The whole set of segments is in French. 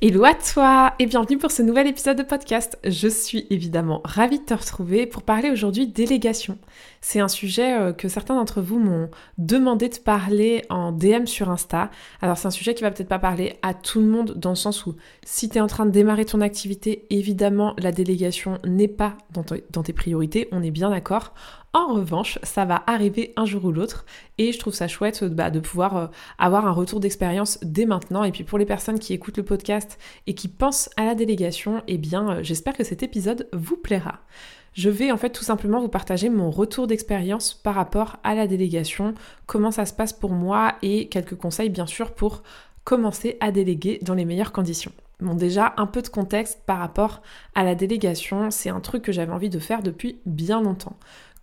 Hello à toi et bienvenue pour ce nouvel épisode de podcast. Je suis évidemment ravie de te retrouver pour parler aujourd'hui délégation. C'est un sujet euh, que certains d'entre vous m'ont demandé de parler en DM sur Insta. Alors c'est un sujet qui va peut-être pas parler à tout le monde dans le sens où si tu es en train de démarrer ton activité, évidemment la délégation n'est pas dans, tes priorités, on est bien d'accord. En revanche, ça va arriver un jour ou l'autre et je trouve ça chouette bah, de pouvoir euh, avoir un retour d'expérience dès maintenant. Et puis pour les personnes qui écoutent le podcast et qui pensent à la délégation, eh bien euh, j'espère que cet épisode vous plaira. Je vais en fait tout simplement vous partager mon retour d'expérience par rapport à la délégation, comment ça se passe pour moi et quelques conseils bien sûr pour commencer à déléguer dans les meilleures conditions. Bon déjà un peu de contexte par rapport à la délégation, c'est un truc que j'avais envie de faire depuis bien longtemps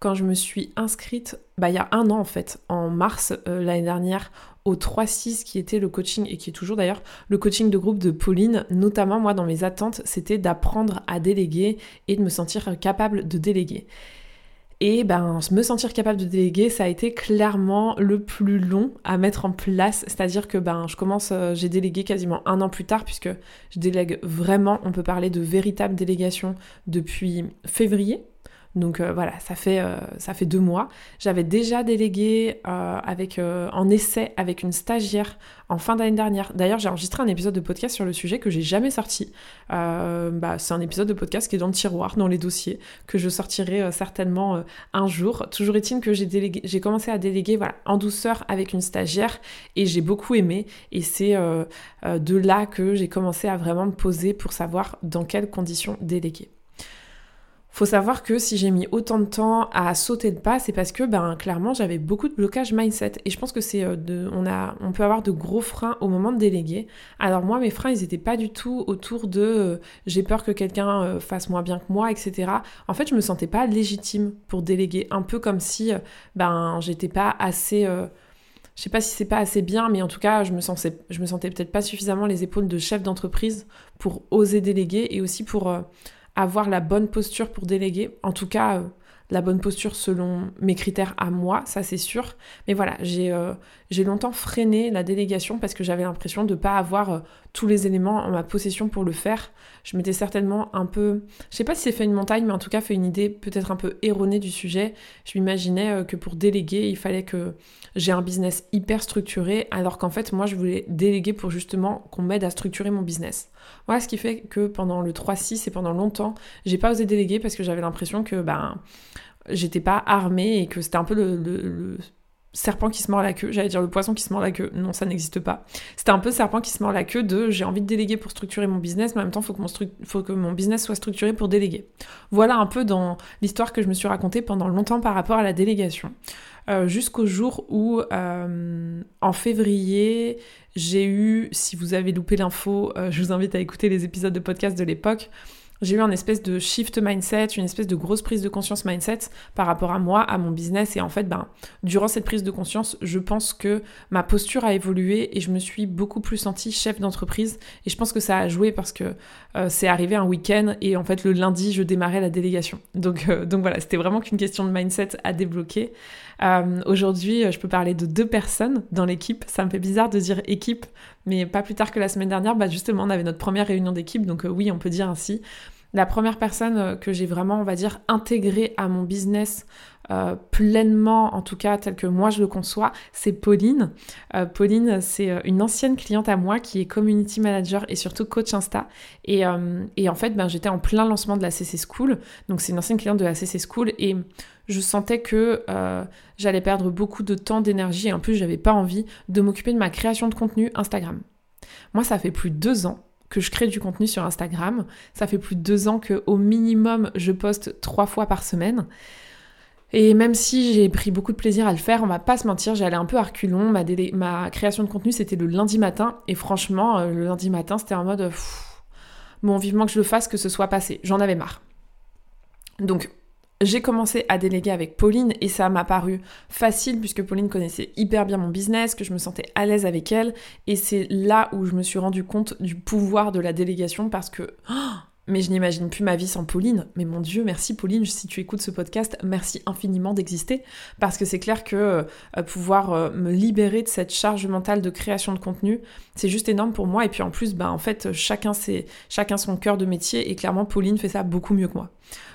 quand je me suis inscrite, bah, il y a un an en fait, en mars euh, l'année dernière, au 3-6 qui était le coaching, et qui est toujours d'ailleurs le coaching de groupe de Pauline, notamment moi dans mes attentes, c'était d'apprendre à déléguer et de me sentir capable de déléguer. Et ben, me sentir capable de déléguer, ça a été clairement le plus long à mettre en place. C'est-à-dire que ben, je commence, euh, j'ai délégué quasiment un an plus tard, puisque je délègue vraiment, on peut parler de véritable délégation depuis février donc euh, voilà, ça fait, euh, ça fait deux mois. J'avais déjà délégué euh, avec, en essai avec une stagiaire en fin d'année dernière. D'ailleurs, j'ai enregistré un épisode de podcast sur le sujet que j'ai jamais sorti. Bah, c'est un épisode de podcast qui est dans le tiroir, dans les dossiers, que je sortirai certainement un jour. Toujours est-il que j'ai, délégué, j'ai commencé à déléguer en douceur avec une stagiaire et j'ai beaucoup aimé. Et c'est de là que j'ai commencé à vraiment me poser pour savoir dans quelles conditions déléguer. Faut savoir que si j'ai mis autant de temps à sauter de pas, c'est parce que ben clairement j'avais beaucoup de blocage mindset et je pense que c'est euh, de on a on peut avoir de gros freins au moment de déléguer. Alors moi mes freins ils étaient pas du tout autour de euh, j'ai peur que quelqu'un euh, fasse moins bien que moi etc. En fait je me sentais pas légitime pour déléguer un peu comme si ben j'étais pas assez je sais pas si c'est pas assez bien, mais en tout cas, je me, sentais, je me sentais peut-être pas suffisamment les épaules de chef d'entreprise pour oser déléguer et aussi pour avoir la bonne posture pour déléguer. En tout cas, euh, la bonne posture selon mes critères à moi, ça c'est sûr. Mais voilà, j'ai euh, longtemps freiné la délégation parce que j'avais l'impression de ne pas avoir euh, tous les éléments en ma possession pour le faire. Je m'étais certainement un peu, je sais pas si c'est fait une montagne, mais en tout cas fait une idée peut-être un peu erronée du sujet. Je m'imaginais que pour déléguer, il fallait que j'ai un business hyper structuré, alors qu'en fait moi je voulais déléguer pour justement qu'on m'aide à structurer mon business. Voilà ce qui fait que pendant le 3-6 et pendant longtemps, j'ai pas osé déléguer parce que j'avais l'impression que ben j'étais pas armée et que c'était un peu le, serpent qui se mord la queue. J'allais dire le poisson qui se mord la queue. Non, ça n'existe pas. C'était un peu serpent qui se mord la queue de j'ai envie de déléguer pour structurer mon business, mais en même temps, faut, faut que mon business soit structuré pour déléguer. Voilà un peu dans l'histoire que je me suis racontée pendant longtemps par rapport à la délégation. Euh, jusqu'au jour où, euh, en février, j'ai eu, si vous avez loupé l'info, euh, je vous invite à écouter les épisodes de podcast de l'époque, j'ai eu un espèce de shift mindset, une espèce de grosse prise de conscience mindset par rapport à moi, à mon business. Et en fait, ben, durant cette prise de conscience, je pense que ma posture a évolué et je me suis beaucoup plus sentie chef d'entreprise. Et je pense que ça a joué parce que c'est arrivé un week-end et en fait, le lundi, je démarrais la délégation. Donc, donc voilà, c'était vraiment qu'une question de mindset à débloquer. Euh, aujourd'hui, je peux parler de deux personnes dans l'équipe. Ça me fait bizarre de dire équipe, mais pas plus tard que la semaine dernière, bah justement, on avait notre première réunion d'équipe. Donc oui, on peut dire ainsi. La première personne euh, que j'ai vraiment, on va dire, intégrée à mon business euh, pleinement, en tout cas tel que moi je le conçois, c'est Pauline. Euh, Pauline, c'est une ancienne cliente à moi qui est community manager et surtout coach Insta. Et, en fait, ben, j'étais en plein lancement de la CC School. Donc c'est une ancienne cliente de la CC School et je sentais que j'allais perdre beaucoup de temps, d'énergie et en plus j'avais pas envie de m'occuper de ma création de contenu Instagram. Moi, ça fait plus de deux ans que je crée du contenu sur Instagram. Ça fait plus de deux ans que au minimum je poste trois fois par semaine. Et même si j'ai pris beaucoup de plaisir à le faire, on va pas se mentir, j'allais un peu à reculons. Ma, ma création de contenu c'était le lundi matin et franchement euh, le lundi matin c'était en mode bon vivement que je le fasse, que ce soit passé. J'en avais marre. Donc j'ai commencé à déléguer avec Pauline et ça m'a paru facile puisque Pauline connaissait hyper bien mon business, que je me sentais à l'aise avec elle et c'est là où je me suis rendu compte du pouvoir de la délégation parce que oh, mais je n'imagine plus ma vie sans Pauline. Mais mon Dieu, merci Pauline, si tu écoutes ce podcast, merci infiniment d'exister. Parce que c'est clair que euh, pouvoir euh, me libérer de cette charge mentale de création de contenu, c'est juste énorme pour moi. Et puis en plus, bah, en fait, chacun, chacun son cœur de métier. Et clairement, Pauline fait ça beaucoup mieux que moi.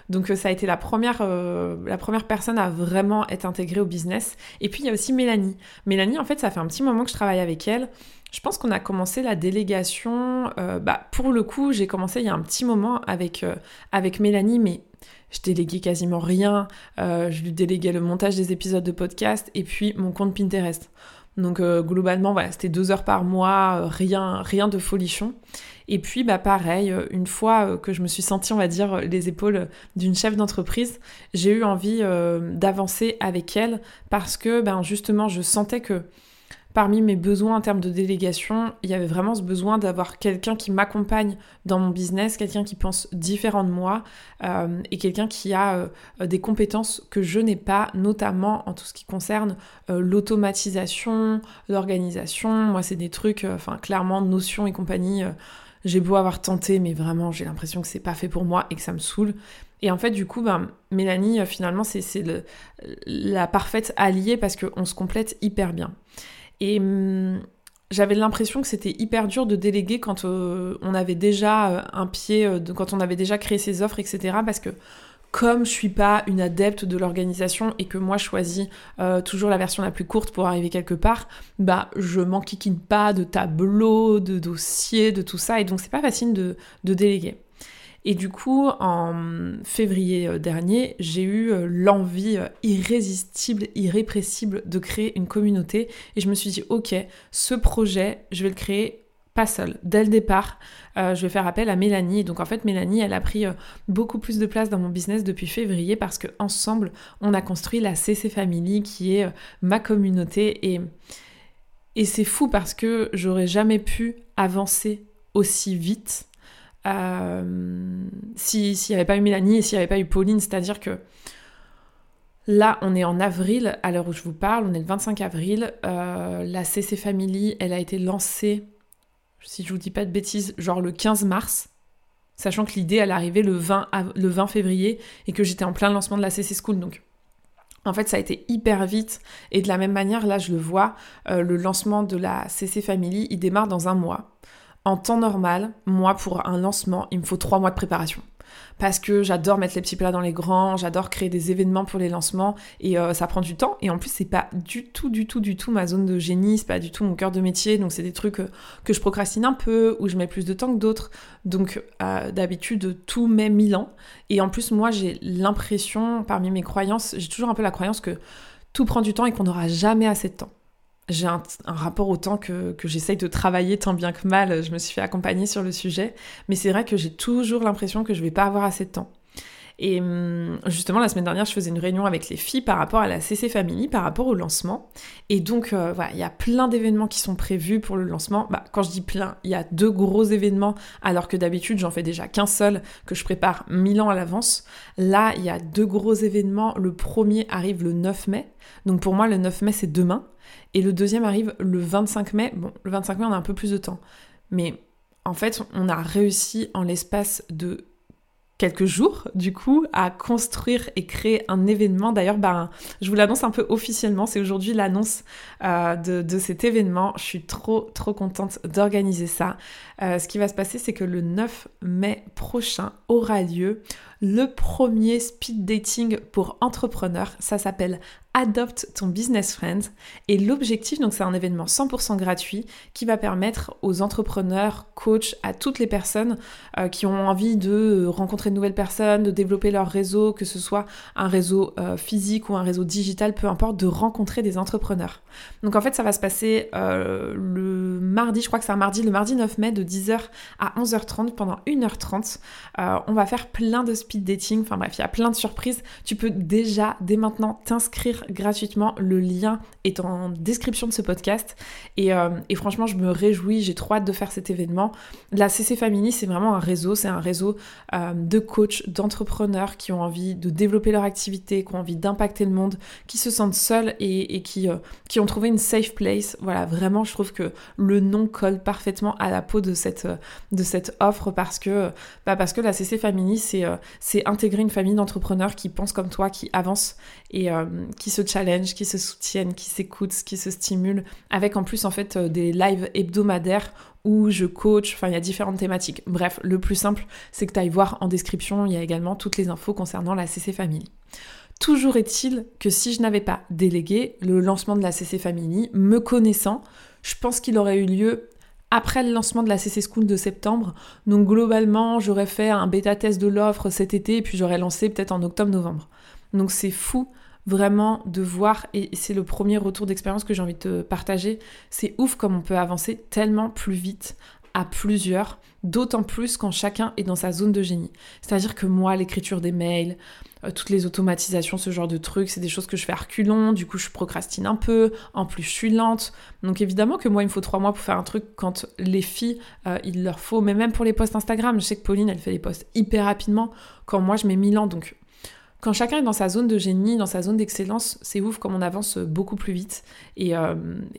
Donc euh, ça a été la première, la première personne à vraiment être intégrée au business. Et puis il y a aussi Mélanie. Mélanie, en fait, ça fait un petit moment que je travaille avec elle. Je pense qu'on a commencé la délégation, euh, bah, pour le coup, j'ai commencé il y a un petit moment avec, euh, avec Mélanie, mais je déléguais quasiment rien. Euh, je lui déléguais le montage des épisodes de podcast et puis mon compte Pinterest. Donc globalement, voilà, c'était deux heures par mois, rien, rien de folichon. Et puis, bah pareil, une fois que je me suis sentie, on va dire, les épaules d'une chef d'entreprise, j'ai eu envie d'avancer avec elle parce que, ben justement, je sentais que parmi mes besoins en termes de délégation, il y avait vraiment ce besoin d'avoir quelqu'un qui m'accompagne dans mon business, quelqu'un qui pense différent de moi euh, et quelqu'un qui a euh, des compétences que je n'ai pas, notamment en tout ce qui concerne euh, l'automatisation, l'organisation. Moi, c'est des trucs, enfin, clairement, notions et compagnie. j'ai beau avoir tenté, mais vraiment, j'ai l'impression que c'est pas fait pour moi et que ça me saoule. Et en fait, du coup, ben, Mélanie, finalement, c'est la parfaite alliée parce qu'on se complète hyper bien. Et hum, j'avais l'impression que c'était hyper dur de déléguer quand euh, on avait déjà euh, un pied, euh, quand on avait déjà créé ses offres, etc. Parce que comme je suis pas une adepte de l'organisation et que moi je choisis toujours la version la plus courte pour arriver quelque part, bah je m'enquiquine pas de tableaux, de dossiers, de tout ça, et donc c'est pas facile de déléguer. Et du coup, en février euh, dernier, j'ai eu euh, l'envie euh, irrésistible, irrépressible de créer une communauté. Et je me suis dit, ok, ce projet, je vais le créer pas seul. Dès le départ, je vais faire appel à Mélanie. Donc en fait, Mélanie, elle a pris beaucoup plus de place dans mon business depuis février parce que ensemble, on a construit la CC Family qui est ma communauté et et c'est fou parce que j'aurais jamais pu avancer aussi vite euh, s'il n'y avait pas eu Mélanie et s'il n'y avait pas eu Pauline, c'est-à-dire que là, on est en avril, à l'heure où je vous parle, on est le 25 avril, euh, la CC Family, elle a été lancée, si je vous dis pas de bêtises, genre le 15 mars, sachant que l'idée, elle arrivait le 20, le 20 février et que j'étais en plein lancement de la CC School, donc... En fait, ça a été hyper vite et de la même manière, là, je le vois, euh, le lancement de la CC Family, il démarre dans un mois. En temps normal, moi, pour un lancement, il me faut trois mois de préparation. Parce que j'adore mettre les petits plats dans les grands, j'adore créer des événements pour les lancements et euh, ça prend du temps. Et en plus, c'est pas du tout, du tout, du tout ma zone de génie, c'est pas du tout mon cœur de métier. Donc, c'est des trucs euh, que je procrastine un peu, où je mets plus de temps que d'autres. Donc, euh, d'habitude, tout met mille ans. Et en plus, moi, j'ai l'impression, parmi mes croyances, j'ai toujours un peu la croyance que tout prend du temps et qu'on n'aura jamais assez de temps j'ai un, rapport au temps que, j'essaye de travailler tant bien que mal. Je me suis fait accompagner sur le sujet. Mais c'est vrai que j'ai toujours l'impression que je vais pas avoir assez de temps. Et hum, justement, la semaine dernière, je faisais une réunion avec les filles par rapport à la CC Family, par rapport au lancement. Et donc, euh, voilà, il y a plein d'événements qui sont prévus pour le lancement. Bah, quand je dis plein, il y a deux gros événements, alors que d'habitude, j'en fais déjà qu'un seul, que je prépare mille ans à l'avance. Là, il y a deux gros événements. Le premier arrive le 9 mai. Donc pour moi, le 9 mai, c'est demain. Et le deuxième arrive le 25 mai. Bon, le 25 mai, on a un peu plus de temps. Mais en fait, on a réussi en l'espace de quelques jours, du coup, à construire et créer un événement. D'ailleurs, ben, je vous l'annonce un peu officiellement. C'est aujourd'hui l'annonce euh, de, cet événement. Je suis trop, trop contente d'organiser ça. Euh, ce qui va se passer, c'est que le 9 mai prochain aura lieu le premier speed dating pour entrepreneurs. Ça s'appelle Adopte ton business friend. Et l'objectif, donc c'est un événement 100% gratuit qui va permettre aux entrepreneurs, coachs, à toutes les personnes euh, qui ont envie de rencontrer de nouvelles personnes, de développer leur réseau, que ce soit un réseau euh, physique ou un réseau digital, peu importe, de rencontrer des entrepreneurs. Donc en fait, ça va se passer euh, le mardi, je crois que c'est un mardi, le mardi 9 mai de 10h à 11h30 pendant 1h30. on va faire plein de speed speed dating. Enfin bref, il y a plein de surprises. Tu peux déjà, dès maintenant, t'inscrire gratuitement. Le lien est en description de ce podcast. Et, euh, franchement, je me réjouis. J'ai trop hâte de faire cet événement. La CC Family, c'est vraiment un réseau. C'est un réseau euh, de coachs, d'entrepreneurs qui ont envie de développer leur activité, qui ont envie d'impacter le monde, qui se sentent seuls et, qui, euh, qui ont trouvé une safe place. Voilà, vraiment, je trouve que le nom colle parfaitement à la peau de cette, de cette offre parce que, bah parce que la CC Family, c'est c'est intégrer une famille d'entrepreneurs qui pensent comme toi, qui avancent et euh, qui se challenge, qui se soutiennent, qui s'écoutent, qui se stimulent, avec en plus en fait euh, des lives hebdomadaires où je coach, enfin il y a différentes thématiques. Bref, le plus simple, c'est que tu ailles voir en description, il y a également toutes les infos concernant la CC Family. Toujours est-il que si je n'avais pas délégué le lancement de la CC Family, me connaissant, je pense qu'il aurait eu lieu après le lancement de la CC School de septembre. Donc globalement, j'aurais fait un bêta test de l'offre cet été et puis j'aurais lancé peut-être en octobre-novembre. Donc c'est fou vraiment de voir, et c'est le premier retour d'expérience que j'ai envie de te partager, c'est ouf comme on peut avancer tellement plus vite à plusieurs, d'autant plus quand chacun est dans sa zone de génie. C'est-à-dire que moi, l'écriture des mails, euh, toutes les automatisations, ce genre de trucs, c'est des choses que je fais à reculons, du coup je procrastine un peu, en plus je suis lente. Donc évidemment que moi il me faut trois mois pour faire un truc quand les filles, euh, il leur faut, mais même pour les posts Instagram, je sais que Pauline elle fait les posts hyper rapidement, quand moi je mets mille ans, donc quand chacun est dans sa zone de génie, dans sa zone d'excellence, c'est ouf comme on avance beaucoup plus vite. Et, euh,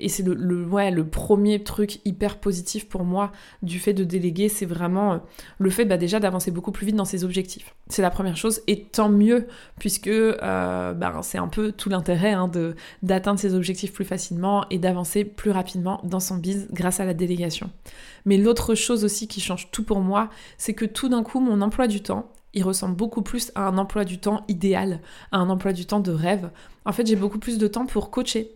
c'est le, le premier truc hyper positif pour moi du fait de déléguer, c'est vraiment euh, le fait bah, déjà d'avancer beaucoup plus vite dans ses objectifs. C'est la première chose, et tant mieux, puisque euh, bah, c'est un peu tout l'intérêt hein, d'atteindre ses objectifs plus facilement et d'avancer plus rapidement dans son biz grâce à la délégation. Mais l'autre chose aussi qui change tout pour moi, c'est que tout d'un coup, mon emploi du temps, il ressemble beaucoup plus à un emploi du temps idéal, à un emploi du temps de rêve. En fait, j'ai beaucoup plus de temps pour coacher.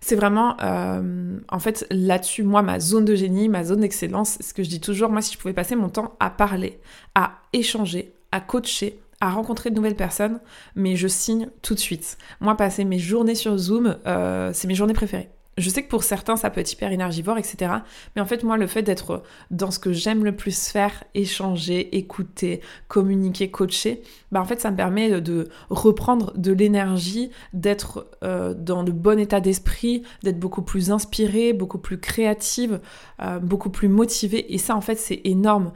C'est vraiment, euh, en fait, là-dessus, moi, ma zone de génie, ma zone d'excellence, ce que je dis toujours, moi, si je pouvais passer mon temps à parler, à échanger, à coacher, à rencontrer de nouvelles personnes, mais je signe tout de suite. Moi, passer mes journées sur Zoom, euh, c'est mes journées préférées. Je sais que pour certains, ça peut être hyper énergivore, etc. Mais en fait, moi, le fait d'être dans ce que j'aime le plus faire, échanger, écouter, communiquer, coacher, bah en fait, ça me permet de reprendre de l'énergie, d'être euh, dans le bon état d'esprit, d'être beaucoup plus inspirée, beaucoup plus créative, euh, beaucoup plus motivée. Et ça, en fait, c'est énorme.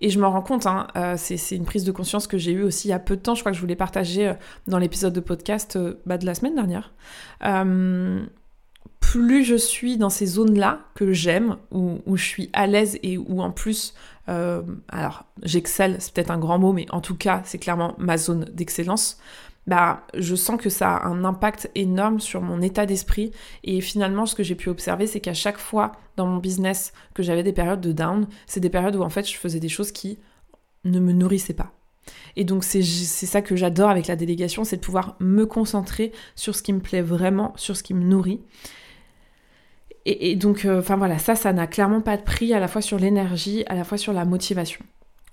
Et je me rends compte, hein, euh, c'est une prise de conscience que j'ai eue aussi il y a peu de temps, je crois que je voulais partager dans l'épisode de podcast bah, de la semaine dernière plus je suis dans ces zones-là que j'aime, où, je suis à l'aise et où en plus, euh, alors j'excelle, c'est peut-être un grand mot, mais en tout cas, c'est clairement ma zone d'excellence. Bah, je sens que ça a un impact énorme sur mon état d'esprit. Et finalement, ce que j'ai pu observer, c'est qu'à chaque fois dans mon business que j'avais des périodes de down, c'est des périodes où en fait je faisais des choses qui ne me nourrissaient pas. Et donc c'est ça que j'adore avec la délégation, c'est de pouvoir me concentrer sur ce qui me plaît vraiment, sur ce qui me nourrit. Et, donc, euh, enfin voilà, ça, ça n'a clairement pas de prix à la fois sur l'énergie, à la fois sur la motivation.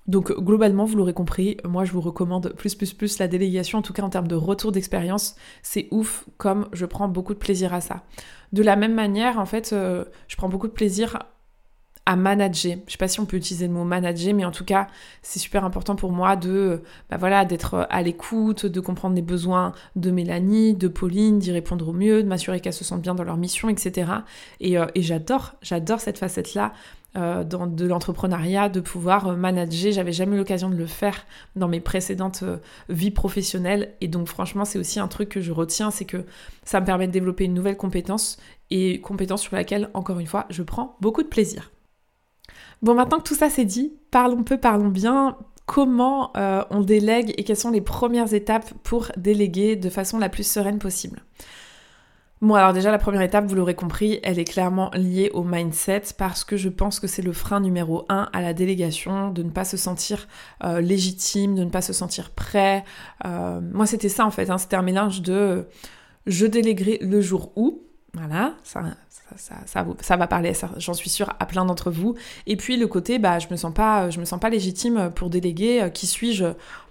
Donc globalement, vous l'aurez compris, moi je vous recommande plus plus plus la délégation, en tout cas en termes de retour d'expérience, c'est ouf comme je prends beaucoup de plaisir à ça. De la même manière, en fait, euh, je prends beaucoup de plaisir à manager. Je sais pas si on peut utiliser le mot manager, mais en tout cas, c'est super important pour moi de, bah voilà, d'être à l'écoute, de comprendre les besoins de Mélanie, de Pauline, d'y répondre au mieux, de m'assurer qu'elles se sentent bien dans leur mission, etc. Euh, et, j'adore, j'adore cette facette-là. Euh, de l'entrepreneuriat, de pouvoir euh, manager. J'avais jamais eu l'occasion de le faire dans mes précédentes vies professionnelles. Et donc franchement, c'est aussi un truc que je retiens, c'est que ça me permet de développer une nouvelle compétence et compétence sur laquelle, encore une fois, je prends beaucoup de plaisir. Bon, maintenant que tout ça c'est dit, parlons peu, parlons bien. Comment euh, on délègue et quelles sont les premières étapes pour déléguer de façon la plus sereine possible? Bon, alors déjà, la première étape, vous l'aurez compris, elle est clairement liée au mindset parce que je pense que c'est le frein numéro un à la délégation, de ne pas se sentir euh, légitime, de ne pas se sentir prêt. Euh, moi, c'était ça en fait, hein, c'était un mélange de je déléguerai le jour où, voilà, ça, ça, va parler, j'en suis sûre, à plein d'entre vous. Et puis le côté, bah, je me je me sens pas légitime pour déléguer. Euh, qui suis-je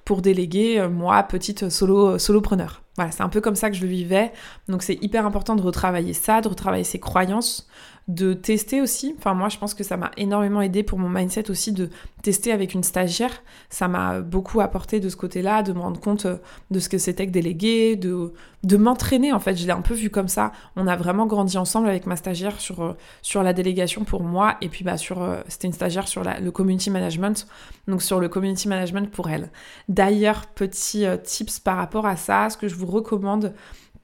pour déléguer, euh, moi, petite solo, solopreneur. Voilà, c'est un peu comme ça que je le vivais. Donc c'est hyper important de retravailler ça, de retravailler ses croyances, de tester aussi. Enfin, moi, je pense que ça m'a énormément aidé pour mon mindset aussi de tester avec une stagiaire. Ça m'a beaucoup apporté de ce côté-là, de me rendre compte euh, de ce que c'était que déléguer, de, de m'entraîner. En fait, je l'ai un peu vu comme ça. On a vraiment grandi ensemble avec ma stagiaire sur, euh, sur la délégation pour moi. Et puis, bah, sur, euh, c'était une stagiaire sur le community management. Donc, sur le community management pour elle. D'ailleurs, petit tips par rapport à ça, ce que je vous recommande,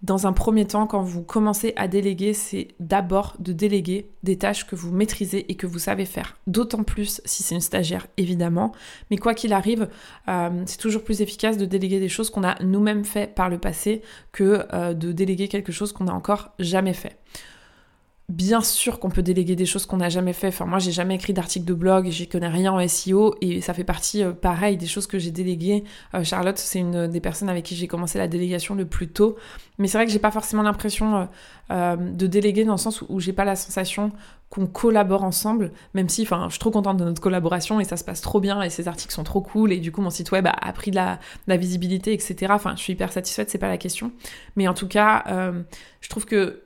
dans un premier temps, quand vous commencez à déléguer, c'est d'abord de déléguer des tâches que vous maîtrisez et que vous savez faire. D'autant plus si c'est une stagiaire, évidemment. Mais quoi qu'il arrive, euh, c'est toujours plus efficace de déléguer des choses qu'on a nous-mêmes fait par le passé que euh, de déléguer quelque chose qu'on n'a encore jamais fait. Bien sûr qu'on peut déléguer des choses qu'on n'a jamais fait. Enfin, moi, j'ai jamais écrit d'article de blog, j'y connais rien en SEO et ça fait partie, euh, pareil, des choses que j'ai déléguées. Euh, Charlotte, c'est une des personnes avec qui j'ai commencé la délégation le plus tôt. Mais c'est vrai que j'ai pas forcément l'impression euh, de déléguer dans le sens où j'ai pas la sensation qu'on collabore ensemble, même si, enfin, je suis trop contente de notre collaboration et ça se passe trop bien et ces articles sont trop cool et du coup mon site web a, pris de la, visibilité, etc. Enfin, je suis hyper satisfaite, c'est pas la question. Mais en tout cas, je trouve que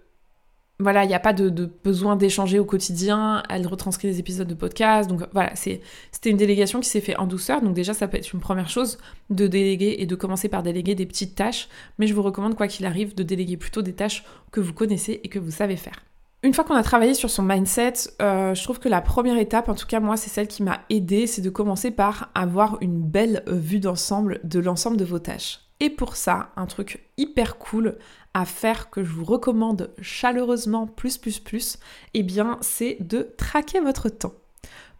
voilà, il n'y a pas de, besoin d'échanger au quotidien. Elle retranscrit des épisodes de podcast. Donc voilà, c'était une délégation qui s'est faite en douceur. Donc déjà, ça peut être une première chose de déléguer et de commencer par déléguer des petites tâches. Mais je vous recommande, quoi qu'il arrive, de déléguer plutôt des tâches que vous connaissez et que vous savez faire. Une fois qu'on a travaillé sur son mindset, euh, je trouve que la première étape, en tout cas moi, c'est celle qui m'a aidée, c'est de commencer par avoir une belle vue d'ensemble de l'ensemble de vos tâches. Et pour ça, un truc hyper cool à faire que je vous recommande chaleureusement plus plus plus, eh bien c'est de traquer votre temps.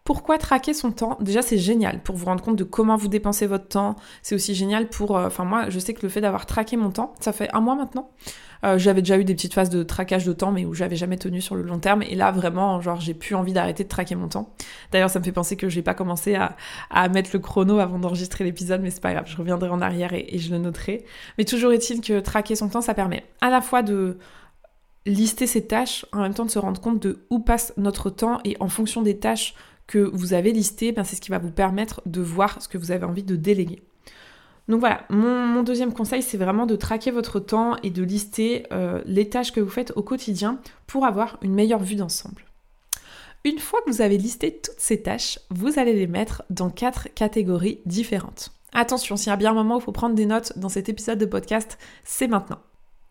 Pourquoi traquer son temps Déjà, c'est génial pour vous rendre compte de comment vous dépensez votre temps. C'est aussi génial pour... Euh, enfin, moi, je sais que le fait d'avoir traqué mon temps, ça fait un mois maintenant. Euh, j'avais déjà eu des petites phases de traquage de temps, mais où j'avais jamais tenu sur le long terme. Et là, vraiment, genre, j'ai plus envie d'arrêter de traquer mon temps. D'ailleurs, ça me fait penser que j'ai pas commencé à, mettre le chrono avant d'enregistrer l'épisode, mais c'est pas grave, je reviendrai en arrière et, et je le noterai. Mais toujours est-il que traquer son temps, ça permet à la fois de lister ses tâches, en même temps de se rendre compte de où passe notre temps et en fonction des tâches que vous avez listé, ben c'est ce qui va vous permettre de voir ce que vous avez envie de déléguer. Donc voilà, mon, deuxième conseil, c'est vraiment de traquer votre temps et de lister euh, les tâches que vous faites au quotidien pour avoir une meilleure vue d'ensemble. Une fois que vous avez listé toutes ces tâches, vous allez les mettre dans quatre catégories différentes. Attention, s'il y a bien un moment où il faut prendre des notes dans cet épisode de podcast, c'est maintenant.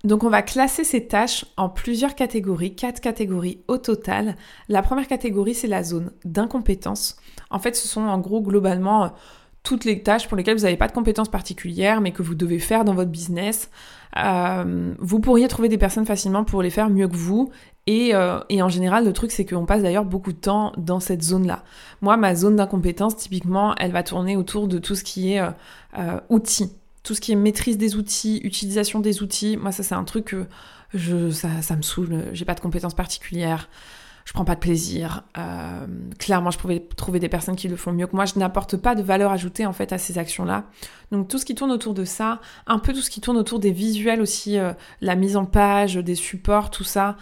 Donc on va classer ces tâches en plusieurs catégories, quatre catégories au total. La première catégorie, c'est la zone d'incompétence. En fait, ce sont en gros globalement euh, toutes les tâches pour lesquelles vous n'avez pas de compétences particulières, mais que vous devez faire dans votre business. Euh, vous pourriez trouver des personnes facilement pour les faire mieux que vous. Et, euh, en général, le truc, c'est qu'on passe d'ailleurs beaucoup de temps dans cette zone-là. Moi, ma zone d'incompétence, typiquement, elle va tourner autour de tout ce qui est outils tout ce qui est maîtrise des outils, utilisation des outils, moi ça c'est un truc que je, ça, me saoule, j'ai pas de compétences particulières, je prends pas de plaisir. Euh, clairement, je pouvais trouver des personnes qui le font mieux que moi. Je n'apporte pas de valeur ajoutée en fait à ces actions-là. Donc tout ce qui tourne autour de ça, un peu tout ce qui tourne autour des visuels aussi, euh, la mise en page, des supports, tout ça.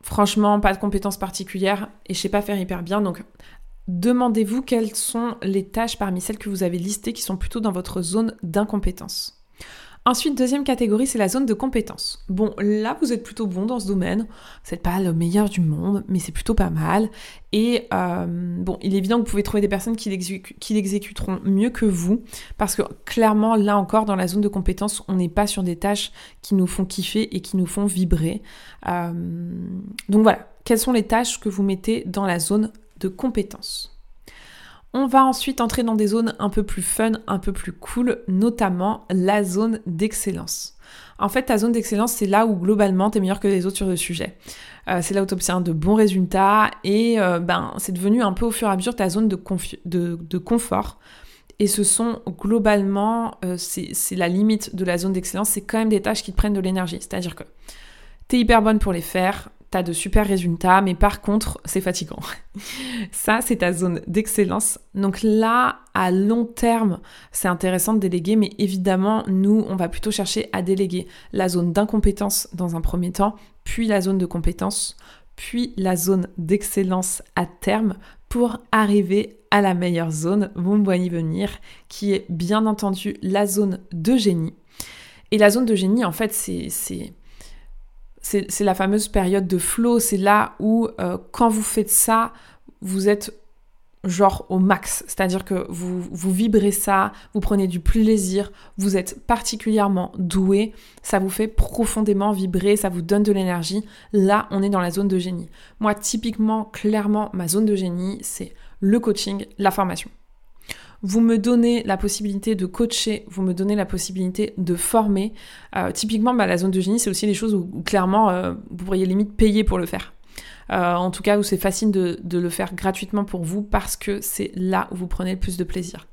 franchement, pas de compétences particulières et je sais pas faire hyper bien. Donc demandez-vous quelles sont les tâches parmi celles que vous avez listées qui sont plutôt dans votre zone d'incompétence. Ensuite, deuxième catégorie, c'est la zone de compétence. Bon, là, vous êtes plutôt bon dans ce domaine. Vous n'êtes pas le meilleur du monde, mais c'est plutôt pas mal. Et euh, bon, il est évident que vous pouvez trouver des personnes qui l'exécuteront mieux que vous, parce que clairement, là encore, dans la zone de compétence, on n'est pas sur des tâches qui nous font kiffer et qui nous font vibrer. Euh, donc voilà, quelles sont les tâches que vous mettez dans la zone compétences. On va ensuite entrer dans des zones un peu plus fun, un peu plus cool, notamment la zone d'excellence. En fait, ta zone d'excellence, c'est là où globalement tu es meilleur que les autres sur le sujet. Euh, c'est là où tu obtiens de bons résultats et euh, ben, c'est devenu un peu au fur et à mesure ta zone de, de, confort. Et ce sont globalement, euh, c'est la limite de la zone d'excellence, c'est quand même des tâches qui te prennent de l'énergie. C'est-à-dire que tu es hyper bonne pour les faire, de super résultats, mais par contre, c'est fatigant. Ça, c'est ta zone d'excellence. Donc là, à long terme, c'est intéressant de déléguer, mais évidemment, nous, on va plutôt chercher à déléguer la zone d'incompétence dans un premier temps, puis la zone de compétence, puis la zone d'excellence à terme pour arriver à la meilleure zone, vous me voyez venir, qui est bien entendu la zone de génie. Et la zone de génie, en fait, c'est c'est la fameuse période de flow. C'est là où, euh, quand vous faites ça, vous êtes genre au max. C'est-à-dire que vous, vous vibrez ça, vous prenez du plaisir, vous êtes particulièrement doué, ça vous fait profondément vibrer, ça vous donne de l'énergie. Là, on est dans la zone de génie. Moi, typiquement, clairement, ma zone de génie, c'est le coaching, la formation. Vous me donnez la possibilité de coacher, vous me donnez la possibilité de former. Euh, typiquement, bah, la zone de génie, c'est aussi les choses où, clairement, euh, vous pourriez limite payer pour le faire. Euh, en tout cas, où c'est facile de, le faire gratuitement pour vous parce que c'est là où vous prenez le plus de plaisir.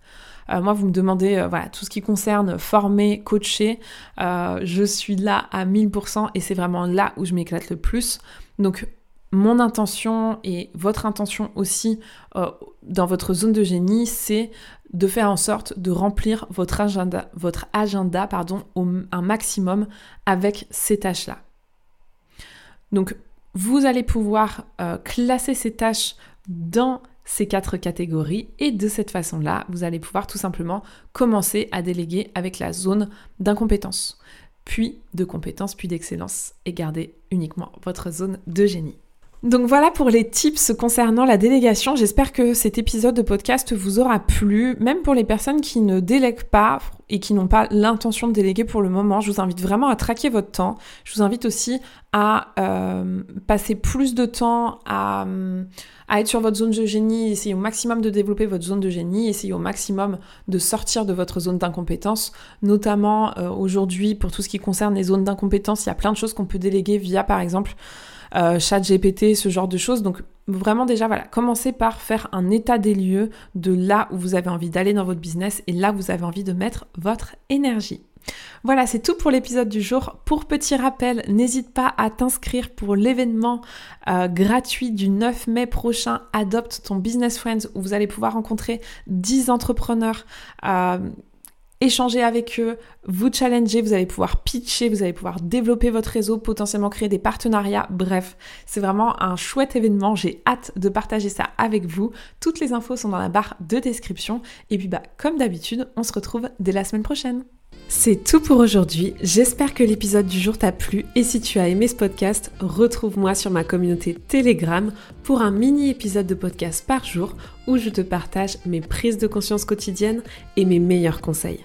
moi, vous me demandez voilà, tout ce qui concerne former, coacher. je suis là à 1000% et c'est vraiment là où je m'éclate le plus. Donc, mon intention et votre intention aussi euh, dans votre zone de génie, c'est de faire en sorte de remplir votre agenda, votre agenda un maximum avec ces tâches-là. Donc, vous allez pouvoir euh, classer ces tâches dans ces quatre catégories et de cette façon-là, vous allez pouvoir tout simplement commencer à déléguer avec la zone d'incompétence, puis de compétence, puis d'excellence et garder uniquement votre zone de génie. Donc voilà pour les tips concernant la délégation. J'espère que cet épisode de podcast vous aura plu. Même pour les personnes qui ne délèguent pas et qui n'ont pas l'intention de déléguer pour le moment, je vous invite vraiment à traquer votre temps. Je vous invite aussi à euh, passer plus de temps à, être sur votre zone de génie, essayer au maximum de développer votre zone de génie, essayer au maximum de sortir de votre zone d'incompétence. Notamment euh, aujourd'hui, pour tout ce qui concerne les zones d'incompétence, il y a plein de choses qu'on peut déléguer via par exemple euh, chat GPT, ce genre de choses. Donc vraiment déjà, voilà, commencez par faire un état des lieux de là où vous avez envie d'aller dans votre business et là où vous avez envie de mettre votre énergie. Voilà, c'est tout pour l'épisode du jour. Pour petit rappel, n'hésite pas à t'inscrire pour l'événement euh, gratuit du 9 mai prochain, Adopte ton Business Friends, où vous allez pouvoir rencontrer 10 entrepreneurs. Euh, échanger avec eux, vous challenger, vous allez pouvoir pitcher, vous allez pouvoir développer votre réseau, potentiellement créer des partenariats. Bref, c'est vraiment un chouette événement. J'ai hâte de partager ça avec vous. Toutes les infos sont dans la barre de description. Et puis bah, comme d'habitude, on se retrouve dès la semaine prochaine. C'est tout pour aujourd'hui, j'espère que l'épisode du jour t'a plu et si tu as aimé ce podcast, retrouve-moi sur ma communauté Telegram pour un mini épisode de podcast par jour où je te partage mes prises de conscience quotidiennes et mes meilleurs conseils.